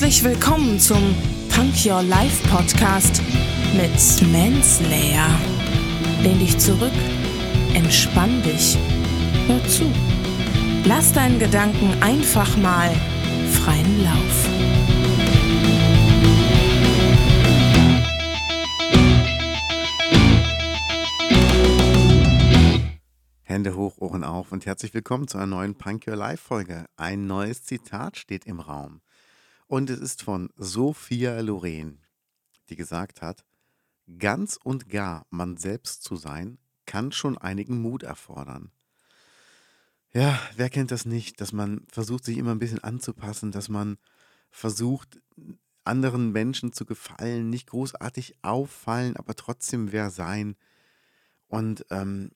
Herzlich willkommen zum Punk Your Life Podcast mit Manslayer. Lehn dich zurück, entspann dich, hör zu. Lass deinen Gedanken einfach mal freien Lauf. Hände hoch, Ohren auf und herzlich willkommen zu einer neuen Punk Your Life Folge. Ein neues Zitat steht im Raum. Und es ist von Sophia Loren, die gesagt hat, ganz und gar man selbst zu sein, kann schon einigen Mut erfordern. Ja, wer kennt das nicht, dass man versucht, sich immer ein bisschen anzupassen, dass man versucht, anderen Menschen zu gefallen, nicht großartig auffallen, aber trotzdem wer sein. Und ähm,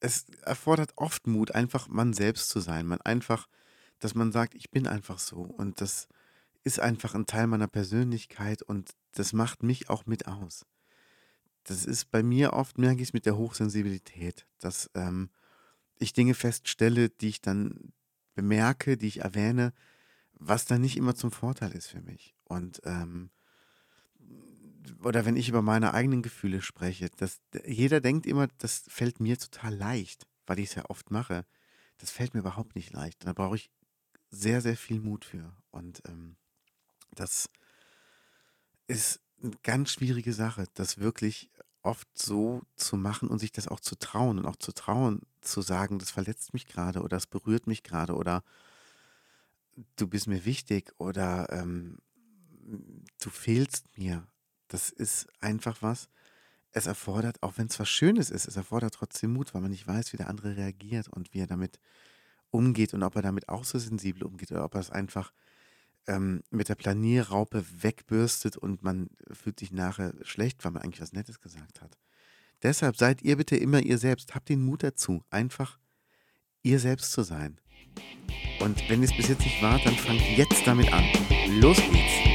es erfordert oft Mut, einfach man selbst zu sein. Man einfach, dass man sagt, ich bin einfach so und das ist einfach ein Teil meiner Persönlichkeit und das macht mich auch mit aus. Das ist bei mir oft, merke ich es mit der Hochsensibilität, dass ähm, ich Dinge feststelle, die ich dann bemerke, die ich erwähne, was dann nicht immer zum Vorteil ist für mich. Und ähm, oder wenn ich über meine eigenen Gefühle spreche, dass jeder denkt immer, das fällt mir total leicht, weil ich es ja oft mache. Das fällt mir überhaupt nicht leicht. Da brauche ich sehr, sehr viel Mut für. Und ähm, das ist eine ganz schwierige Sache, das wirklich oft so zu machen und sich das auch zu trauen und auch zu trauen, zu sagen, das verletzt mich gerade oder das berührt mich gerade oder du bist mir wichtig oder ähm, du fehlst mir das ist einfach was. Es erfordert, auch wenn es was Schönes ist, es erfordert trotzdem Mut, weil man nicht weiß, wie der andere reagiert und wie er damit umgeht und ob er damit auch so sensibel umgeht oder ob er es einfach ähm, mit der Planierraupe wegbürstet und man fühlt sich nachher schlecht, weil man eigentlich was Nettes gesagt hat. Deshalb seid ihr bitte immer ihr selbst. Habt den Mut dazu, einfach ihr selbst zu sein. Und wenn ihr es bis jetzt nicht wart, dann fangt jetzt damit an. Los geht's!